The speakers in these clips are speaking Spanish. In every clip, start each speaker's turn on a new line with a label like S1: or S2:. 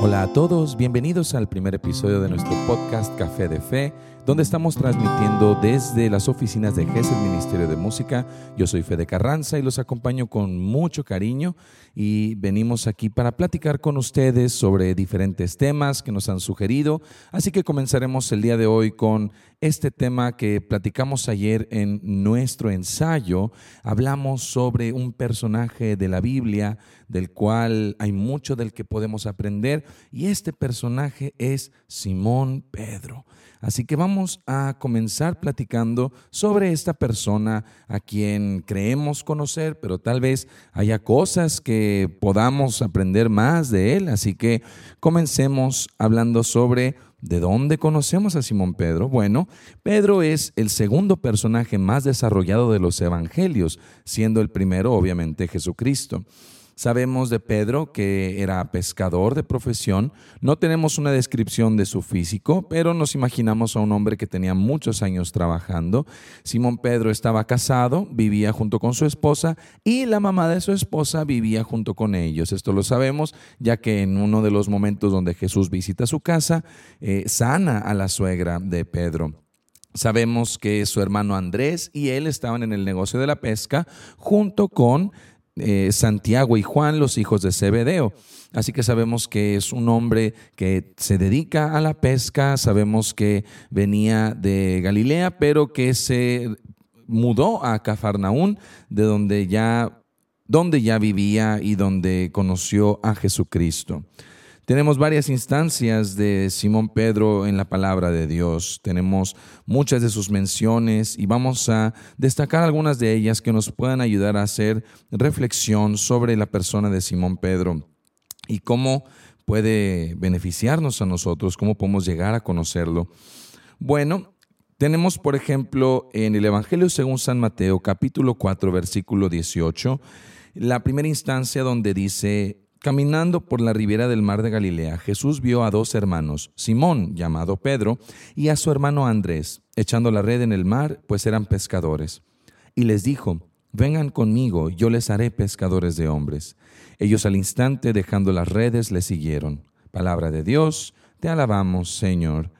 S1: Hola a todos, bienvenidos al primer episodio de nuestro podcast Café de Fe, donde estamos transmitiendo desde las oficinas de GES, el Ministerio de Música. Yo soy Fede Carranza y los acompaño con mucho cariño y venimos aquí para platicar con ustedes sobre diferentes temas que nos han sugerido. Así que comenzaremos el día de hoy con este tema que platicamos ayer en nuestro ensayo. Hablamos sobre un personaje de la Biblia del cual hay mucho del que podemos aprender y este personaje es Simón Pedro. Así que vamos a comenzar platicando sobre esta persona a quien creemos conocer, pero tal vez haya cosas que podamos aprender más de él. Así que comencemos hablando sobre ¿De dónde conocemos a Simón Pedro? Bueno, Pedro es el segundo personaje más desarrollado de los evangelios, siendo el primero obviamente Jesucristo. Sabemos de Pedro que era pescador de profesión. No tenemos una descripción de su físico, pero nos imaginamos a un hombre que tenía muchos años trabajando. Simón Pedro estaba casado, vivía junto con su esposa y la mamá de su esposa vivía junto con ellos. Esto lo sabemos ya que en uno de los momentos donde Jesús visita su casa, eh, sana a la suegra de Pedro. Sabemos que su hermano Andrés y él estaban en el negocio de la pesca junto con eh, Santiago y Juan, los hijos de Zebedeo. Así que sabemos que es un hombre que se dedica a la pesca, sabemos que venía de Galilea, pero que se mudó a Cafarnaún, de donde ya, donde ya vivía y donde conoció a Jesucristo. Tenemos varias instancias de Simón Pedro en la palabra de Dios. Tenemos muchas de sus menciones y vamos a destacar algunas de ellas que nos puedan ayudar a hacer reflexión sobre la persona de Simón Pedro y cómo puede beneficiarnos a nosotros, cómo podemos llegar a conocerlo. Bueno, tenemos, por ejemplo, en el Evangelio según San Mateo, capítulo 4, versículo 18, la primera instancia donde dice, Caminando por la ribera del mar de Galilea, Jesús vio a dos hermanos, Simón, llamado Pedro, y a su hermano Andrés, echando la red en el mar, pues eran pescadores. Y les dijo, Vengan conmigo, yo les haré pescadores de hombres. Ellos al instante, dejando las redes, le siguieron. Palabra de Dios, te alabamos, Señor.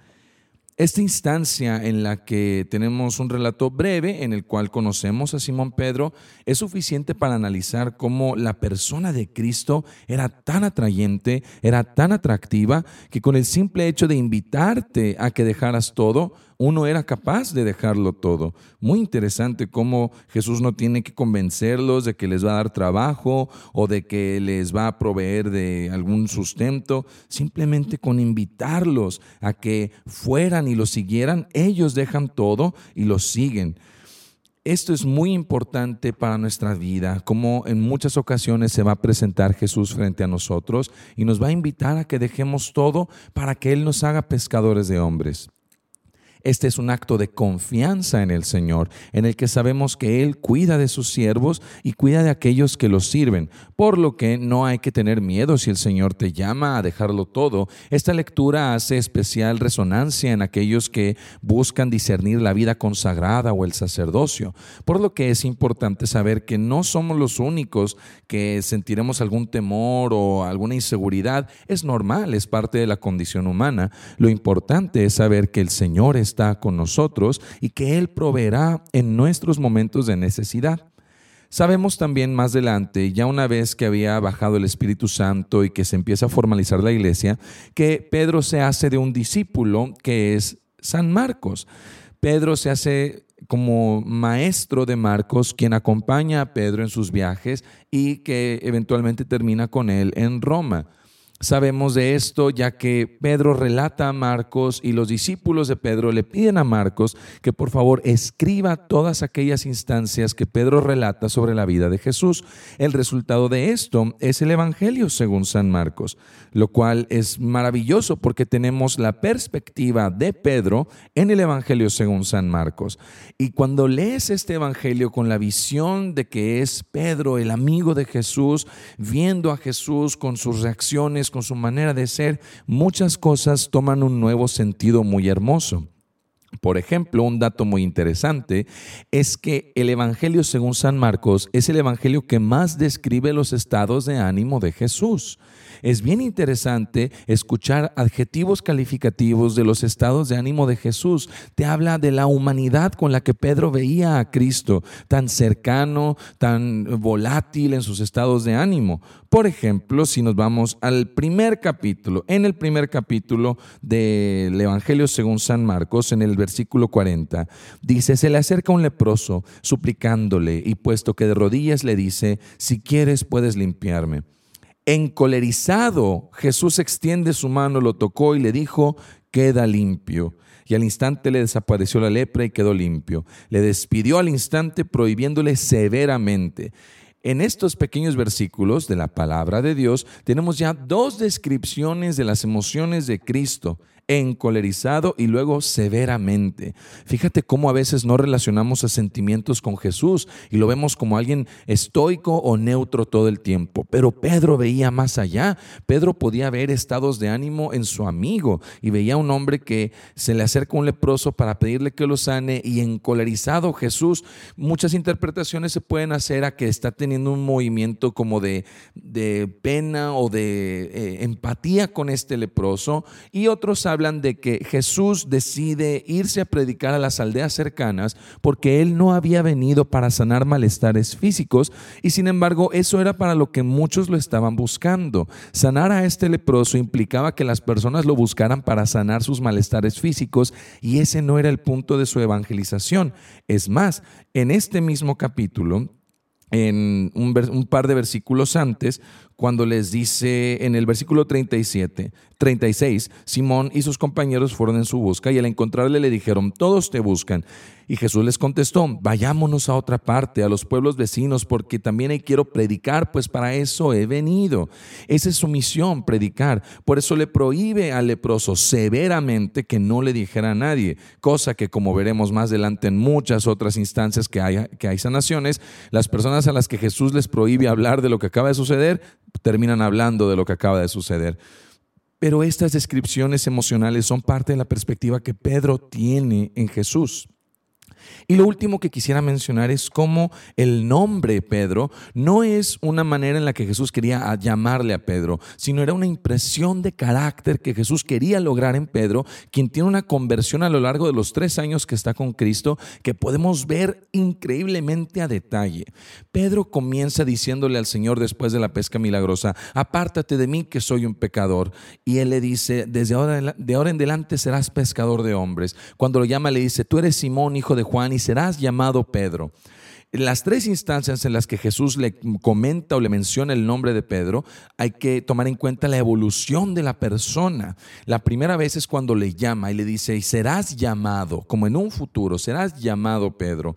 S1: Esta instancia en la que tenemos un relato breve en el cual conocemos a Simón Pedro es suficiente para analizar cómo la persona de Cristo era tan atrayente, era tan atractiva, que con el simple hecho de invitarte a que dejaras todo, uno era capaz de dejarlo todo. Muy interesante cómo Jesús no tiene que convencerlos de que les va a dar trabajo o de que les va a proveer de algún sustento. Simplemente con invitarlos a que fueran y lo siguieran, ellos dejan todo y lo siguen. Esto es muy importante para nuestra vida, como en muchas ocasiones se va a presentar Jesús frente a nosotros y nos va a invitar a que dejemos todo para que Él nos haga pescadores de hombres. Este es un acto de confianza en el Señor, en el que sabemos que Él cuida de sus siervos y cuida de aquellos que los sirven, por lo que no hay que tener miedo si el Señor te llama a dejarlo todo. Esta lectura hace especial resonancia en aquellos que buscan discernir la vida consagrada o el sacerdocio, por lo que es importante saber que no somos los únicos que sentiremos algún temor o alguna inseguridad. Es normal, es parte de la condición humana. Lo importante es saber que el Señor es está con nosotros y que Él proveerá en nuestros momentos de necesidad. Sabemos también más adelante, ya una vez que había bajado el Espíritu Santo y que se empieza a formalizar la iglesia, que Pedro se hace de un discípulo que es San Marcos. Pedro se hace como maestro de Marcos, quien acompaña a Pedro en sus viajes y que eventualmente termina con él en Roma. Sabemos de esto ya que Pedro relata a Marcos y los discípulos de Pedro le piden a Marcos que por favor escriba todas aquellas instancias que Pedro relata sobre la vida de Jesús. El resultado de esto es el Evangelio según San Marcos, lo cual es maravilloso porque tenemos la perspectiva de Pedro en el Evangelio según San Marcos. Y cuando lees este Evangelio con la visión de que es Pedro el amigo de Jesús, viendo a Jesús con sus reacciones, con su manera de ser, muchas cosas toman un nuevo sentido muy hermoso. Por ejemplo, un dato muy interesante es que el Evangelio según San Marcos es el Evangelio que más describe los estados de ánimo de Jesús. Es bien interesante escuchar adjetivos calificativos de los estados de ánimo de Jesús. Te habla de la humanidad con la que Pedro veía a Cristo, tan cercano, tan volátil en sus estados de ánimo. Por ejemplo, si nos vamos al primer capítulo, en el primer capítulo del Evangelio según San Marcos, en el versículo 40, dice, se le acerca un leproso suplicándole y puesto que de rodillas le dice, si quieres puedes limpiarme. Encolerizado, Jesús extiende su mano, lo tocó y le dijo, queda limpio. Y al instante le desapareció la lepra y quedó limpio. Le despidió al instante prohibiéndole severamente. En estos pequeños versículos de la palabra de Dios tenemos ya dos descripciones de las emociones de Cristo encolerizado y luego severamente. Fíjate cómo a veces no relacionamos a sentimientos con Jesús y lo vemos como alguien estoico o neutro todo el tiempo. Pero Pedro veía más allá. Pedro podía ver estados de ánimo en su amigo y veía a un hombre que se le acerca un leproso para pedirle que lo sane y encolerizado Jesús. Muchas interpretaciones se pueden hacer a que está teniendo un movimiento como de, de pena o de eh, empatía con este leproso y otros hablan de que Jesús decide irse a predicar a las aldeas cercanas porque él no había venido para sanar malestares físicos y sin embargo eso era para lo que muchos lo estaban buscando. Sanar a este leproso implicaba que las personas lo buscaran para sanar sus malestares físicos y ese no era el punto de su evangelización. Es más, en este mismo capítulo, en un, par de versículos antes, cuando les dice en el versículo 37, 36, Simón y sus compañeros fueron en su busca y al encontrarle le dijeron, todos te buscan. Y Jesús les contestó, vayámonos a otra parte, a los pueblos vecinos, porque también quiero predicar, pues para eso he venido. Esa es su misión, predicar. Por eso le prohíbe al leproso severamente que no le dijera a nadie, cosa que como veremos más adelante en muchas otras instancias que hay, que hay sanaciones, las personas a las que Jesús les prohíbe hablar de lo que acaba de suceder, terminan hablando de lo que acaba de suceder. Pero estas descripciones emocionales son parte de la perspectiva que Pedro tiene en Jesús. Y lo último que quisiera mencionar es cómo el nombre Pedro no es una manera en la que Jesús quería llamarle a Pedro, sino era una impresión de carácter que Jesús quería lograr en Pedro, quien tiene una conversión a lo largo de los tres años que está con Cristo, que podemos ver increíblemente a detalle. Pedro comienza diciéndole al Señor después de la pesca milagrosa, apártate de mí que soy un pecador. Y él le dice, desde ahora, de ahora en adelante serás pescador de hombres. Cuando lo llama le dice, tú eres Simón, hijo de Juan, y serás llamado Pedro. Las tres instancias en las que Jesús le comenta o le menciona el nombre de Pedro, hay que tomar en cuenta la evolución de la persona. La primera vez es cuando le llama y le dice, y serás llamado, como en un futuro, serás llamado Pedro.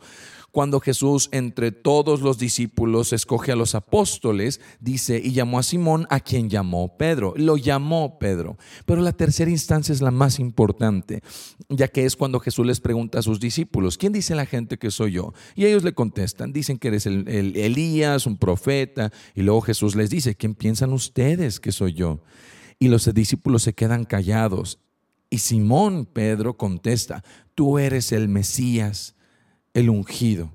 S1: Cuando Jesús entre todos los discípulos escoge a los apóstoles, dice, y llamó a Simón a quien llamó Pedro. Lo llamó Pedro. Pero la tercera instancia es la más importante, ya que es cuando Jesús les pregunta a sus discípulos, ¿quién dice la gente que soy yo? Y ellos le contestan, dicen que eres el, Elías, un profeta. Y luego Jesús les dice, ¿quién piensan ustedes que soy yo? Y los discípulos se quedan callados. Y Simón Pedro contesta, tú eres el Mesías el ungido.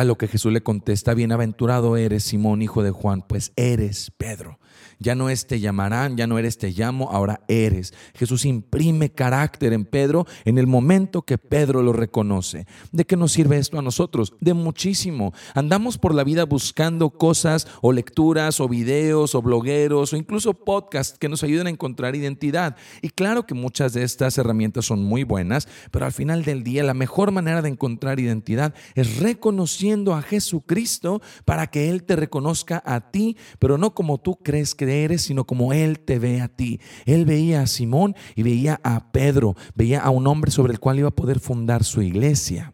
S1: A lo que Jesús le contesta, bienaventurado eres Simón, hijo de Juan, pues eres Pedro. Ya no es te llamarán, ya no eres te llamo, ahora eres. Jesús imprime carácter en Pedro en el momento que Pedro lo reconoce. ¿De qué nos sirve esto a nosotros? De muchísimo. Andamos por la vida buscando cosas o lecturas o videos o blogueros o incluso podcasts que nos ayuden a encontrar identidad. Y claro que muchas de estas herramientas son muy buenas, pero al final del día la mejor manera de encontrar identidad es reconociendo a Jesucristo para que Él te reconozca a ti, pero no como tú crees que eres, sino como Él te ve a ti. Él veía a Simón y veía a Pedro, veía a un hombre sobre el cual iba a poder fundar su iglesia.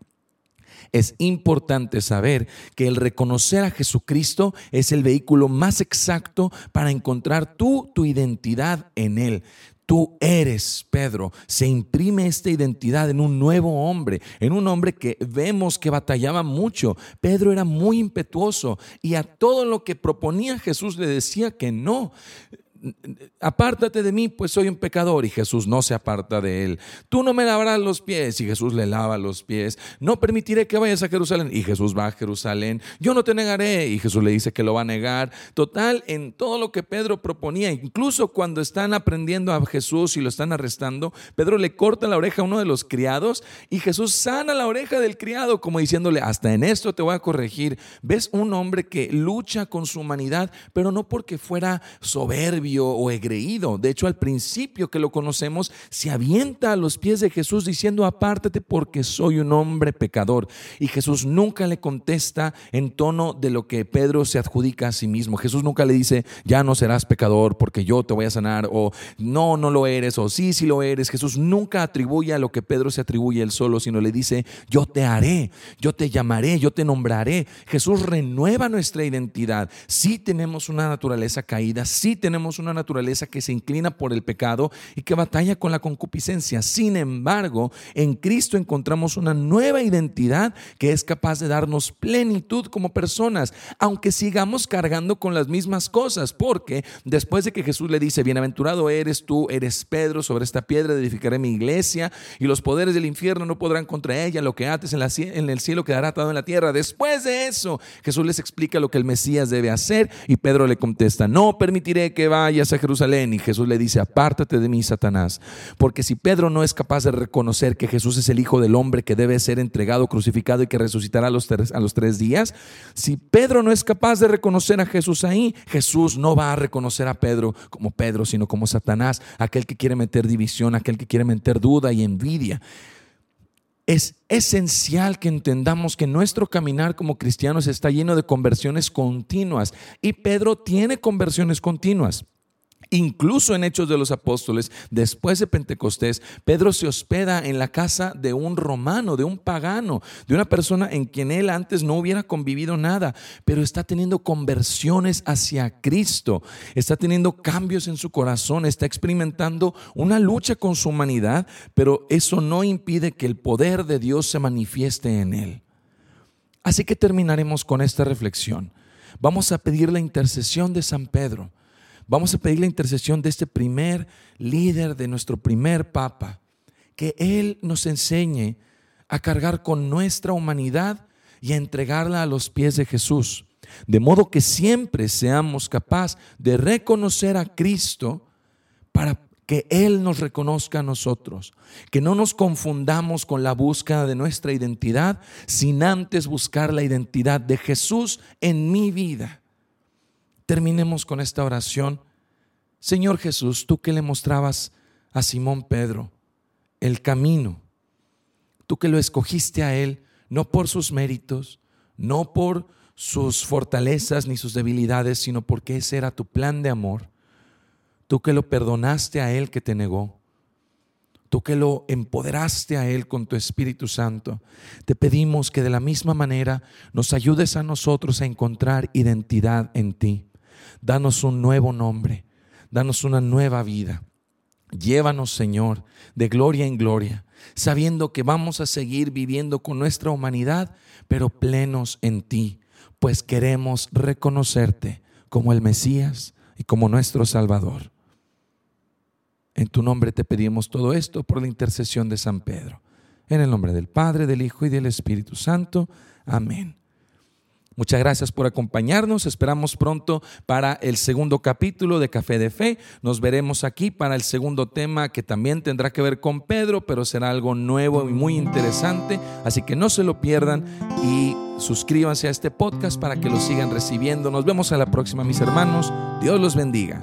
S1: Es importante saber que el reconocer a Jesucristo es el vehículo más exacto para encontrar tú tu identidad en Él. Tú eres Pedro. Se imprime esta identidad en un nuevo hombre, en un hombre que vemos que batallaba mucho. Pedro era muy impetuoso y a todo lo que proponía Jesús le decía que no apártate de mí, pues soy un pecador. Y Jesús no se aparta de él. Tú no me lavarás los pies. Y Jesús le lava los pies. No permitiré que vayas a Jerusalén. Y Jesús va a Jerusalén. Yo no te negaré. Y Jesús le dice que lo va a negar. Total, en todo lo que Pedro proponía, incluso cuando están aprendiendo a Jesús y lo están arrestando, Pedro le corta la oreja a uno de los criados y Jesús sana la oreja del criado, como diciéndole, hasta en esto te voy a corregir. ¿Ves un hombre que lucha con su humanidad, pero no porque fuera soberbio o egreído? De hecho, al principio que lo conocemos, se avienta a los pies de Jesús diciendo, apártate porque soy un hombre pecador. Y Jesús nunca le contesta en tono de lo que Pedro se adjudica a sí mismo. Jesús nunca le dice, ya no serás pecador porque yo te voy a sanar, o no, no lo eres, o sí, sí lo eres. Jesús nunca atribuye a lo que Pedro se atribuye él solo, sino le dice, yo te haré, yo te llamaré, yo te nombraré. Jesús renueva nuestra identidad. Sí tenemos una naturaleza caída, sí tenemos una naturaleza que se inclina por el pecado y que batalla con la concupiscencia. Sin embargo, en Cristo encontramos una nueva identidad que es capaz de darnos plenitud como personas, aunque sigamos cargando con las mismas cosas, porque después de que Jesús le dice, bienaventurado eres tú, eres Pedro, sobre esta piedra edificaré mi iglesia y los poderes del infierno no podrán contra ella, lo que ates en, en el cielo quedará atado en la tierra. Después de eso, Jesús les explica lo que el Mesías debe hacer y Pedro le contesta, no permitiré que vayas a Jerusalén. Y Jesús le dice, apártate de mí, Satanás, porque si Pedro no es capaz de reconocer que Jesús es el Hijo del Hombre que debe ser entregado, crucificado y que resucitará a los, a los tres días, si Pedro no es capaz de reconocer a Jesús ahí, Jesús no va a reconocer a Pedro como Pedro, sino como Satanás, aquel que quiere meter división, aquel que quiere meter duda y envidia. Es esencial que entendamos que nuestro caminar como cristianos está lleno de conversiones continuas y Pedro tiene conversiones continuas. Incluso en Hechos de los Apóstoles, después de Pentecostés, Pedro se hospeda en la casa de un romano, de un pagano, de una persona en quien él antes no hubiera convivido nada, pero está teniendo conversiones hacia Cristo, está teniendo cambios en su corazón, está experimentando una lucha con su humanidad, pero eso no impide que el poder de Dios se manifieste en él. Así que terminaremos con esta reflexión. Vamos a pedir la intercesión de San Pedro Vamos a pedir la intercesión de este primer líder, de nuestro primer papa, que Él nos enseñe a cargar con nuestra humanidad y a entregarla a los pies de Jesús, de modo que siempre seamos capaces de reconocer a Cristo para que Él nos reconozca a nosotros, que no nos confundamos con la búsqueda de nuestra identidad, sin antes buscar la identidad de Jesús en mi vida. Terminemos con esta oración. Señor Jesús, tú que le mostrabas a Simón Pedro el camino, tú que lo escogiste a él, no por sus méritos, no por sus fortalezas ni sus debilidades, sino porque ese era tu plan de amor. Tú que lo perdonaste a él que te negó. Tú que lo empoderaste a Él con tu Espíritu Santo, te pedimos que de la misma manera nos ayudes a nosotros a encontrar identidad en ti. Danos un nuevo nombre, danos una nueva vida. Llévanos, Señor, de gloria en gloria, sabiendo que vamos a seguir viviendo con nuestra humanidad, pero plenos en ti, pues queremos reconocerte como el Mesías y como nuestro Salvador. En tu nombre te pedimos todo esto por la intercesión de San Pedro. En el nombre del Padre, del Hijo y del Espíritu Santo. Amén. Muchas gracias por acompañarnos. Esperamos pronto para el segundo capítulo de Café de Fe. Nos veremos aquí para el segundo tema que también tendrá que ver con Pedro, pero será algo nuevo y muy interesante. Así que no se lo pierdan y suscríbanse a este podcast para que lo sigan recibiendo. Nos vemos a la próxima, mis hermanos. Dios los bendiga.